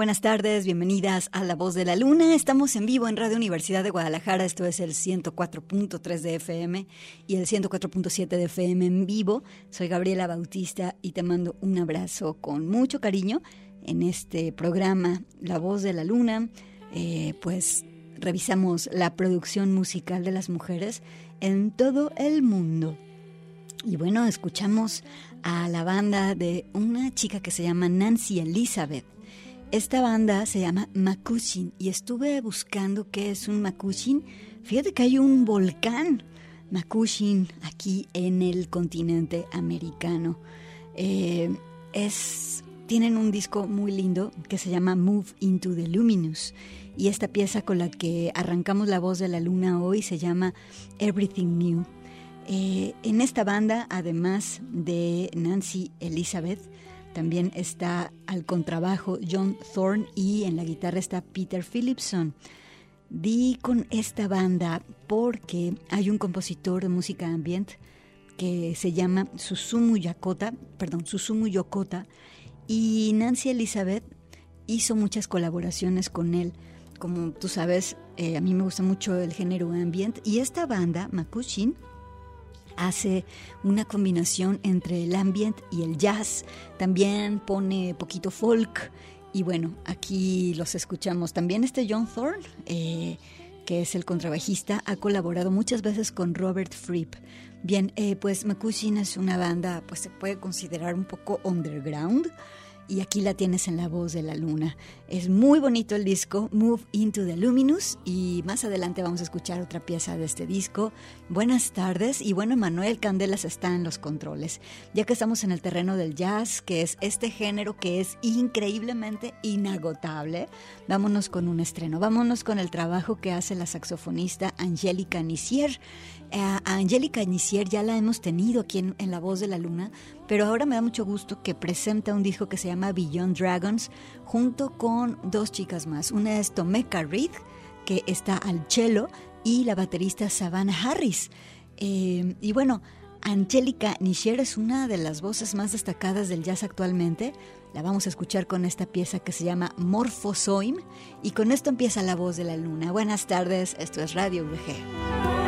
Buenas tardes, bienvenidas a La Voz de la Luna. Estamos en vivo en Radio Universidad de Guadalajara, esto es el 104.3 de FM y el 104.7 de FM en vivo. Soy Gabriela Bautista y te mando un abrazo con mucho cariño en este programa La Voz de la Luna. Eh, pues revisamos la producción musical de las mujeres en todo el mundo. Y bueno, escuchamos a la banda de una chica que se llama Nancy Elizabeth. Esta banda se llama Makushin y estuve buscando qué es un Makushin. Fíjate que hay un volcán Makushin aquí en el continente americano. Eh, tienen un disco muy lindo que se llama Move into the Luminous y esta pieza con la que arrancamos la voz de la luna hoy se llama Everything New. Eh, en esta banda, además de Nancy Elizabeth, también está al contrabajo John Thorne y en la guitarra está Peter Philipson. Di con esta banda porque hay un compositor de música ambient que se llama Susumu Yokota, perdón, Susumu Yokota, y Nancy Elizabeth hizo muchas colaboraciones con él. Como tú sabes, eh, a mí me gusta mucho el género ambient y esta banda, Makushin, hace una combinación entre el ambient y el jazz. También pone poquito folk y bueno, aquí los escuchamos. También este John Thorne. Eh, que es el contrabajista, ha colaborado muchas veces con Robert Fripp. Bien, eh, pues Makushin es una banda, pues se puede considerar un poco underground y aquí la tienes en la voz de la luna. Es muy bonito el disco, Move into the Luminous, y más adelante vamos a escuchar otra pieza de este disco. Buenas tardes, y bueno, Manuel Candelas está en los controles, ya que estamos en el terreno del jazz, que es este género que es increíblemente inagotable. Vámonos con un estreno, vámonos con el trabajo que hace la saxofonista Angélica Nicier. Eh, Angélica Nicier ya la hemos tenido aquí en La Voz de la Luna, pero ahora me da mucho gusto que presenta un disco que se llama Beyond Dragons junto con dos chicas más. Una es Tomeka Reed, que está al cello, y la baterista Savannah Harris. Eh, y bueno, Angélica Nisher es una de las voces más destacadas del jazz actualmente. La vamos a escuchar con esta pieza que se llama Morphosoim y con esto empieza la voz de la luna. Buenas tardes, esto es Radio VG.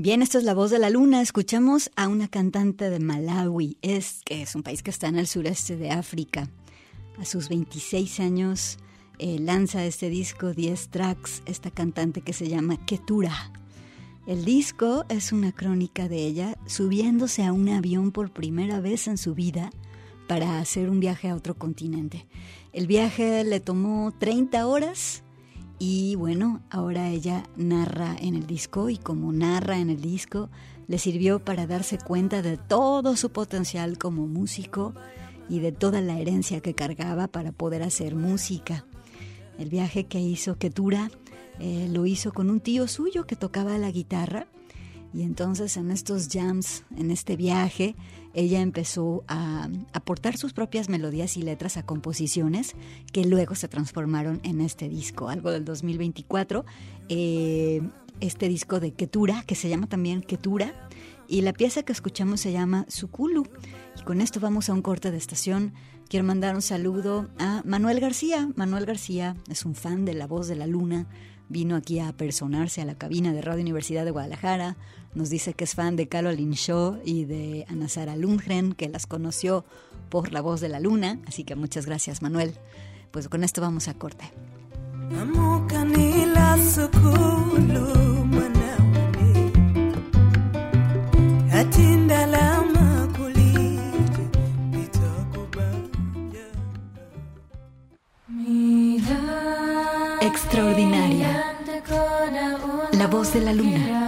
Bien, esto es La Voz de la Luna. Escuchamos a una cantante de Malawi, es, que es un país que está en el sureste de África. A sus 26 años eh, lanza este disco, 10 tracks, esta cantante que se llama Ketura. El disco es una crónica de ella subiéndose a un avión por primera vez en su vida para hacer un viaje a otro continente. El viaje le tomó 30 horas y bueno, ahora ella narra en el disco y como narra en el disco, le sirvió para darse cuenta de todo su potencial como músico y de toda la herencia que cargaba para poder hacer música. El viaje que hizo Ketura eh, lo hizo con un tío suyo que tocaba la guitarra y entonces en estos jams, en este viaje, ella empezó a aportar sus propias melodías y letras a composiciones que luego se transformaron en este disco, algo del 2024. Eh, este disco de Ketura, que se llama también Ketura, y la pieza que escuchamos se llama Sukulu. Y con esto vamos a un corte de estación. Quiero mandar un saludo a Manuel García. Manuel García es un fan de La Voz de la Luna. Vino aquí a personarse a la cabina de Radio Universidad de Guadalajara nos dice que es fan de Caroline Shaw y de Ana Sara Lundgren, que las conoció por La Voz de la Luna. Así que muchas gracias, Manuel. Pues con esto vamos a corte. Extraordinaria. La voz de la luna.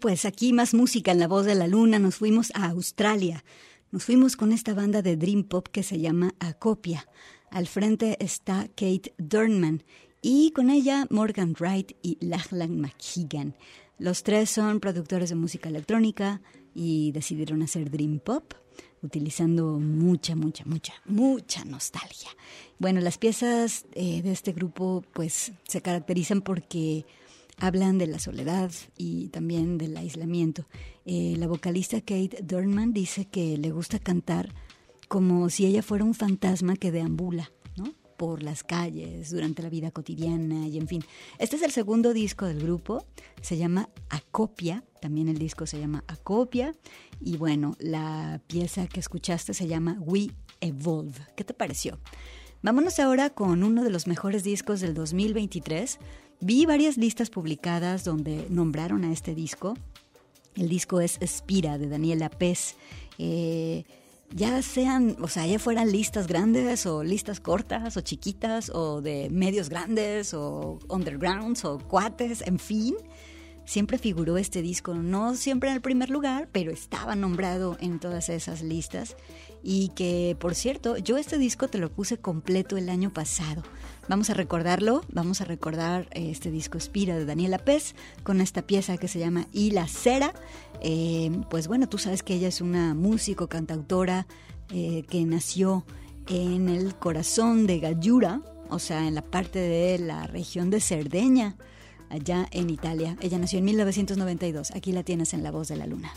Pues aquí más música en la voz de la luna. Nos fuimos a Australia. Nos fuimos con esta banda de Dream Pop que se llama Acopia. Al frente está Kate Durnman y con ella Morgan Wright y Lachlan McKeegan. Los tres son productores de música electrónica y decidieron hacer Dream Pop utilizando mucha, mucha, mucha, mucha nostalgia. Bueno, las piezas eh, de este grupo pues se caracterizan porque hablan de la soledad y también del aislamiento. Eh, la vocalista Kate Durnman dice que le gusta cantar como si ella fuera un fantasma que deambula ¿no? por las calles durante la vida cotidiana y en fin. Este es el segundo disco del grupo, se llama Acopia, también el disco se llama Acopia y bueno, la pieza que escuchaste se llama We Evolve. ¿Qué te pareció? Vámonos ahora con uno de los mejores discos del 2023 Vi varias listas publicadas donde nombraron a este disco. El disco es Espira de Daniela Pez. Eh, ya sean, o sea, ya fueran listas grandes o listas cortas o chiquitas o de medios grandes o undergrounds o cuates, en fin, siempre figuró este disco, no siempre en el primer lugar, pero estaba nombrado en todas esas listas y que, por cierto, yo este disco te lo puse completo el año pasado. Vamos a recordarlo, vamos a recordar este disco Espira de Daniela Pez con esta pieza que se llama Y la cera. Eh, pues bueno, tú sabes que ella es una músico, cantautora eh, que nació en el corazón de Gallura, o sea, en la parte de la región de Cerdeña, allá en Italia. Ella nació en 1992. Aquí la tienes en La Voz de la Luna.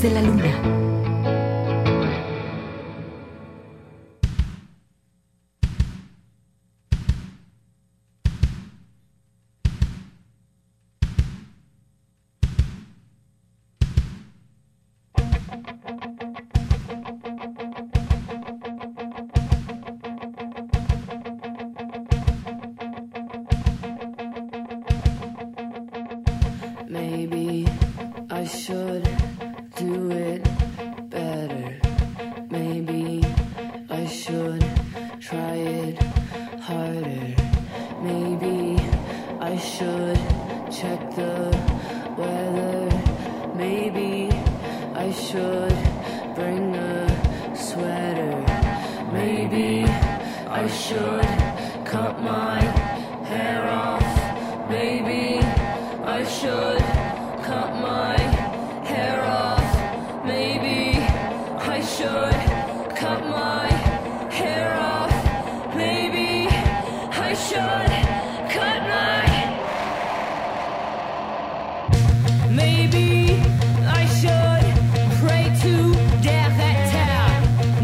La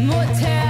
voz de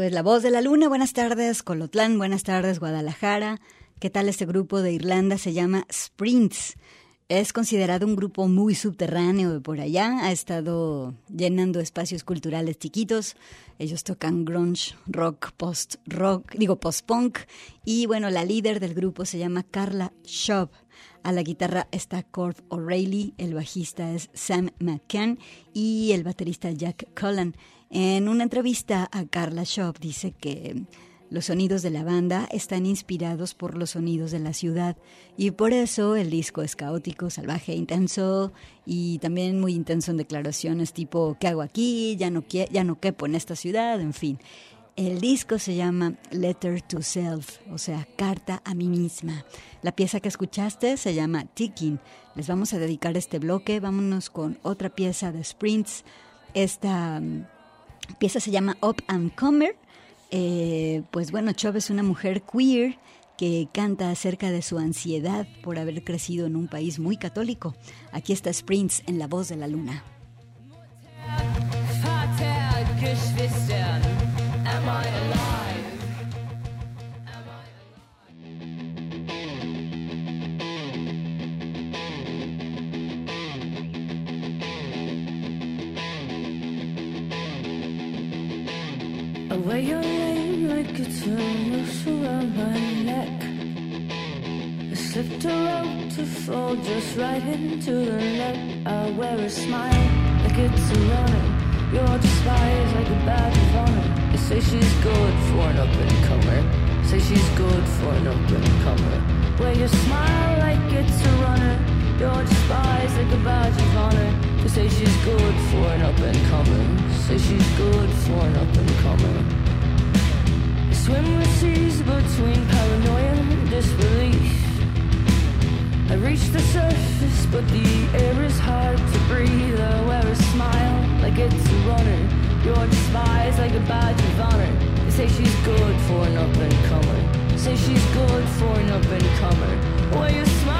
luna. La Voz de la Luna. Buenas tardes, Colotlán. Buenas tardes, Guadalajara. ¿Qué tal este grupo de Irlanda? Se llama Sprints. Es considerado un grupo muy subterráneo de por allá. Ha estado llenando espacios culturales chiquitos. Ellos tocan grunge, rock, post-rock, digo post-punk. Y bueno, la líder del grupo se llama Carla Shop. A la guitarra está Cord O'Reilly, el bajista es Sam McCann y el baterista Jack Cullen. En una entrevista a Carla Shop dice que los sonidos de la banda están inspirados por los sonidos de la ciudad y por eso el disco es caótico, salvaje, intenso y también muy intenso en declaraciones tipo ¿qué hago aquí? Ya no, ya no quepo en esta ciudad, en fin. El disco se llama Letter to Self, o sea, carta a mí misma. La pieza que escuchaste se llama Ticking. Les vamos a dedicar este bloque. Vámonos con otra pieza de Sprints. Esta pieza se llama Up and Comer. Eh, pues bueno, Chov es una mujer queer que canta acerca de su ansiedad por haber crecido en un país muy católico. Aquí está Sprints en La Voz de la Luna. Wear your name like it's a noose around my neck. I slipped rope to fall just right into the net. I wear a smile like it's a runner. You're despised like a badge of honor. They say she's good for an up and comer. Say she's good for an up and comer. Wear your smile like it's a runner. You're despised like a badge of honor. Say she's good for an up and comer. Say she's good for an up and comer. Swim the seas between paranoia and disbelief. I reach the surface, but the air is hard to breathe. I wear a smile like it's a runner. You're despised like a badge of honor. They say she's good for an up and comer. Say she's good for an up and comer. Wear your smile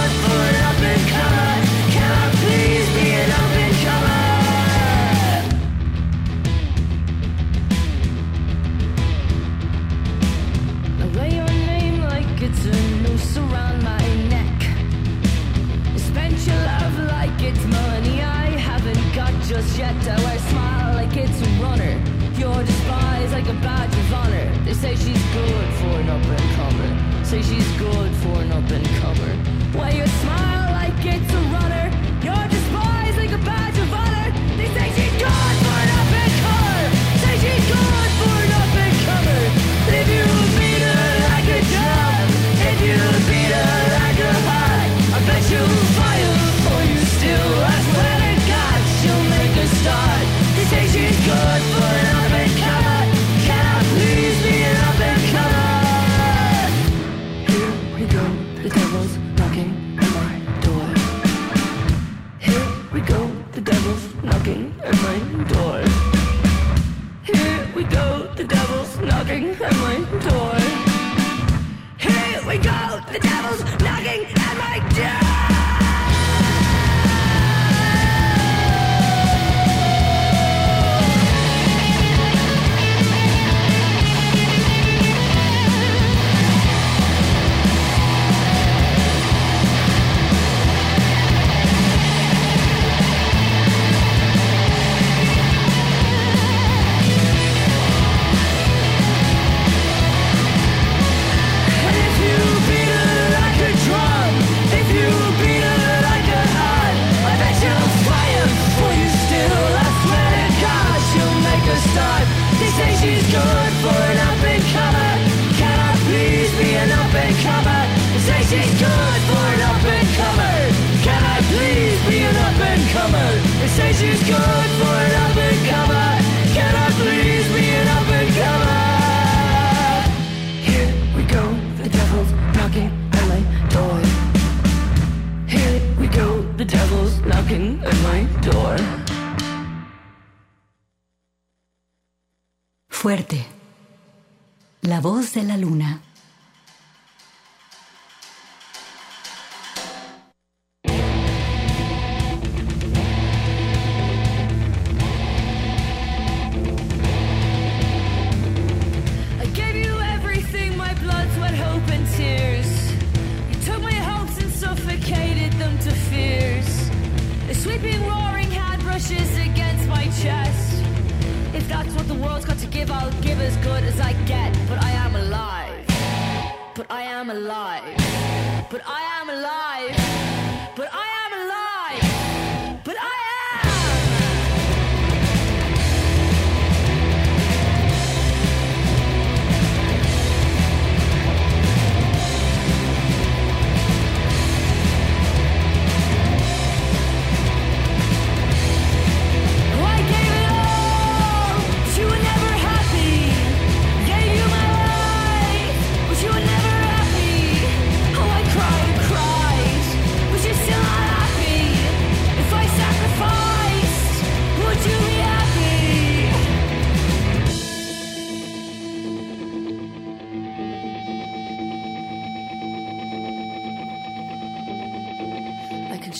got just. I smile like it's a runner. You're despised like a badge of honor. They say she's good for an up and comer. Say she's good for an up and comer. Wear your smile like it's a runner. Knocking at my door. Here we go, the devil's knocking at my door. she's gone. Voz de la luna.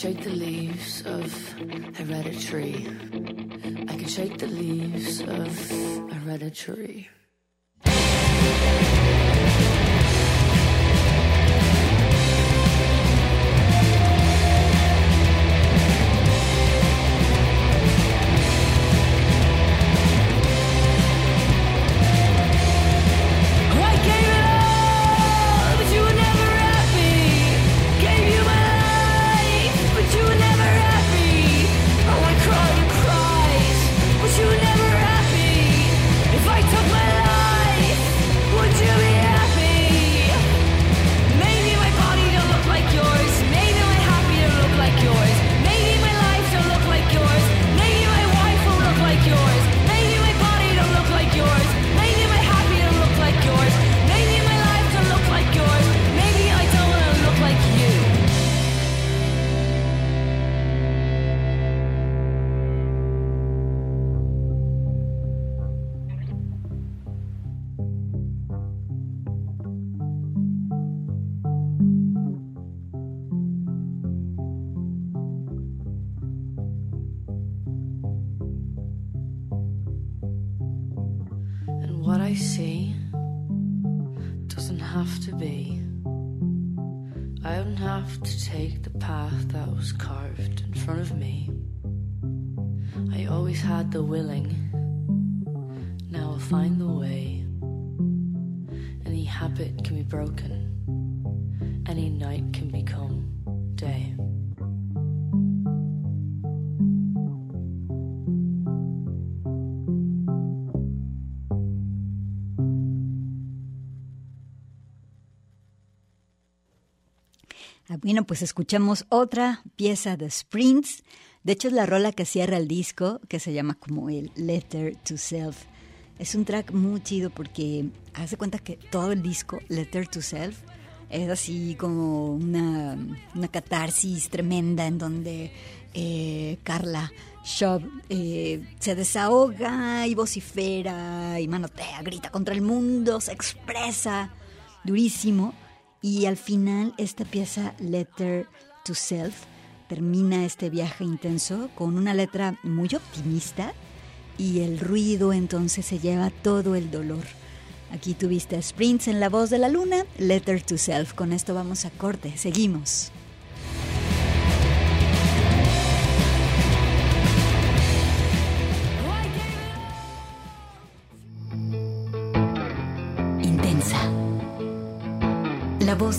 Shake the leaves of hereditary. I can shake the leaves of hereditary. path that was carved in front of me. I always had the willing, now I'll find the way. Any habit can be broken, any night can become day. Bueno, pues escuchamos otra pieza de Sprints. De hecho, es la rola que cierra el disco, que se llama como el Letter to Self. Es un track muy chido porque hace cuenta que todo el disco, Letter to Self, es así como una, catarsis tremenda en donde eh, Carla Shop eh, se desahoga y vocifera y manotea, grita contra el mundo, se expresa durísimo. Y al final esta pieza, Letter to Self, termina este viaje intenso con una letra muy optimista y el ruido entonces se lleva todo el dolor. Aquí tuviste a Sprints en la voz de la luna, Letter to Self. Con esto vamos a corte, seguimos.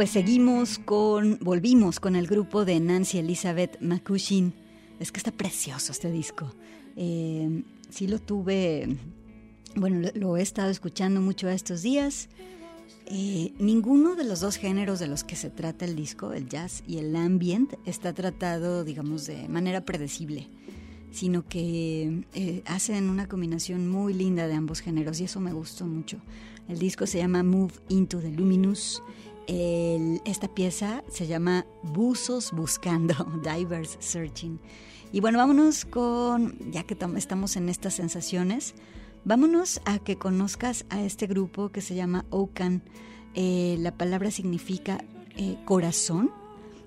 Pues seguimos con, volvimos con el grupo de Nancy Elizabeth McCushin. Es que está precioso este disco. Eh, sí lo tuve, bueno, lo, he estado escuchando mucho estos días. Eh, ninguno de los dos géneros de los que se trata el disco, el jazz y el ambient, está tratado, digamos, de manera predecible, sino que eh, hacen una combinación muy linda de ambos géneros y eso me gustó mucho. El disco se llama Move into the Luminous esta pieza se llama Buzos Buscando, Divers Searching. Y bueno, vámonos con, ya que estamos en estas sensaciones, vámonos a que conozcas a este grupo que se llama Okan. Eh, la palabra significa eh, corazón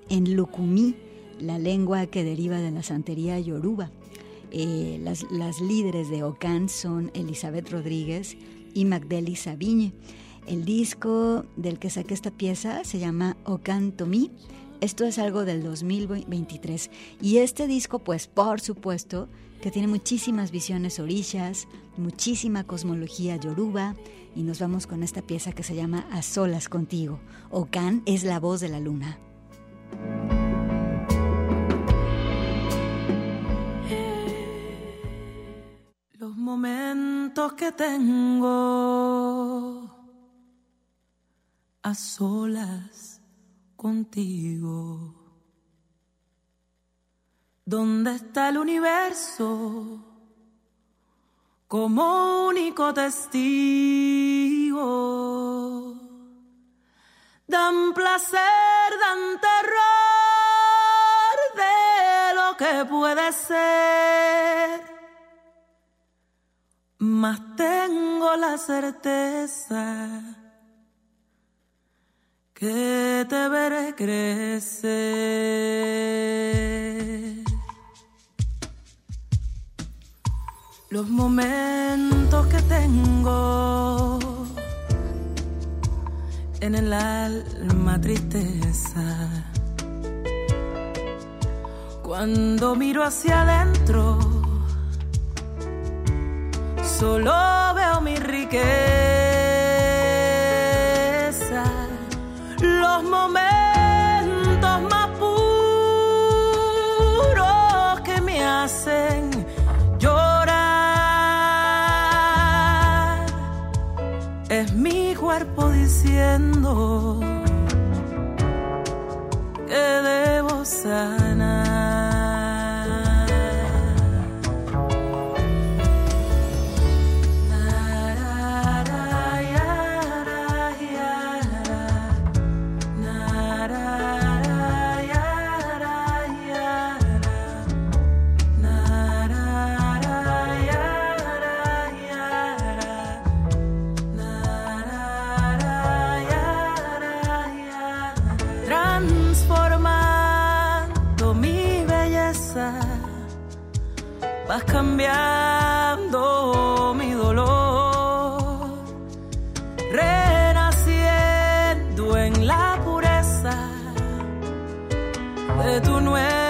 en Lukumi, la lengua que deriva de la santería yoruba. Eh, las, líderes de Okan son Elizabeth Rodríguez y Magdeli Sabiñe. El disco del que saqué esta pieza se llama Ocanto Mi. Esto es algo del 2023. Y este disco, pues por supuesto, que tiene muchísimas visiones orillas, muchísima cosmología yoruba. Y nos vamos con esta pieza que se llama A Solas Contigo. Ocan es la voz de la luna. Los momentos que tengo a solas contigo. ¿Dónde está el universo como único testigo? Dan placer, dan terror de lo que puede ser. Mas tengo la certeza que te veré crecer. Los momentos que tengo en el alma tristeza. Cuando miro hacia adentro, solo veo mi riqueza los momentos más puros que me hacen llorar. Es mi cuerpo diciendo que debo vas cambiando mi dolor, renaciendo en la pureza de tu nuevo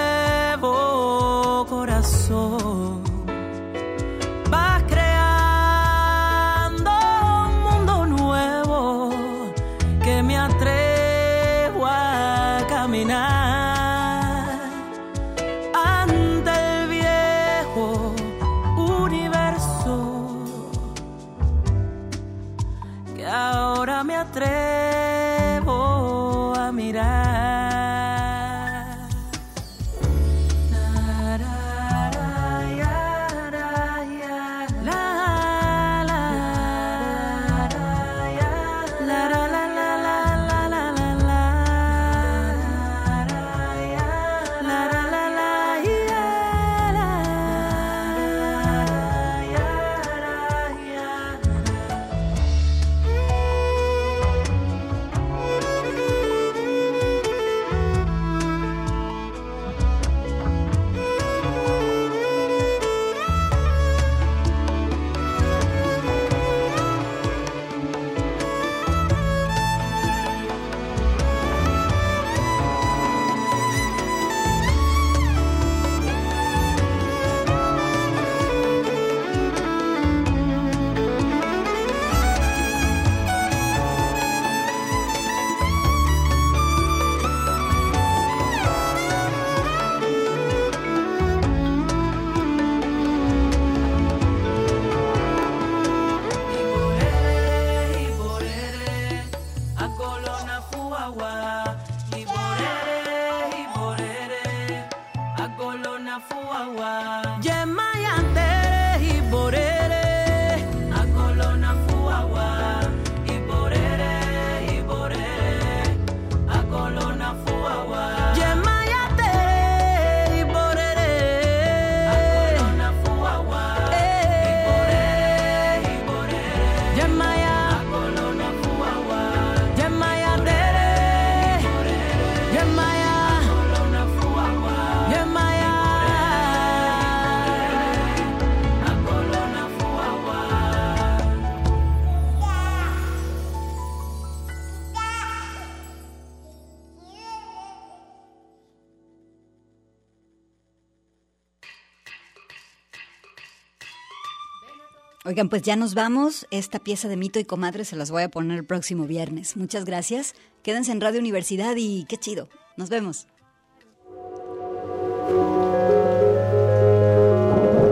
Oigan, pues ya nos vamos. Esta pieza de Mito y Comadre se las voy a poner el próximo viernes. Muchas gracias. Quédense en Radio Universidad y qué chido. Nos vemos.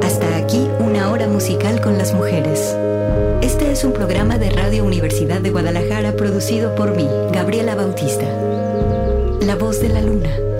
Hasta aquí una hora musical con las mujeres. Este es un programa de Radio Universidad de Guadalajara producido por mí, Gabriela Bautista. La voz de la luna.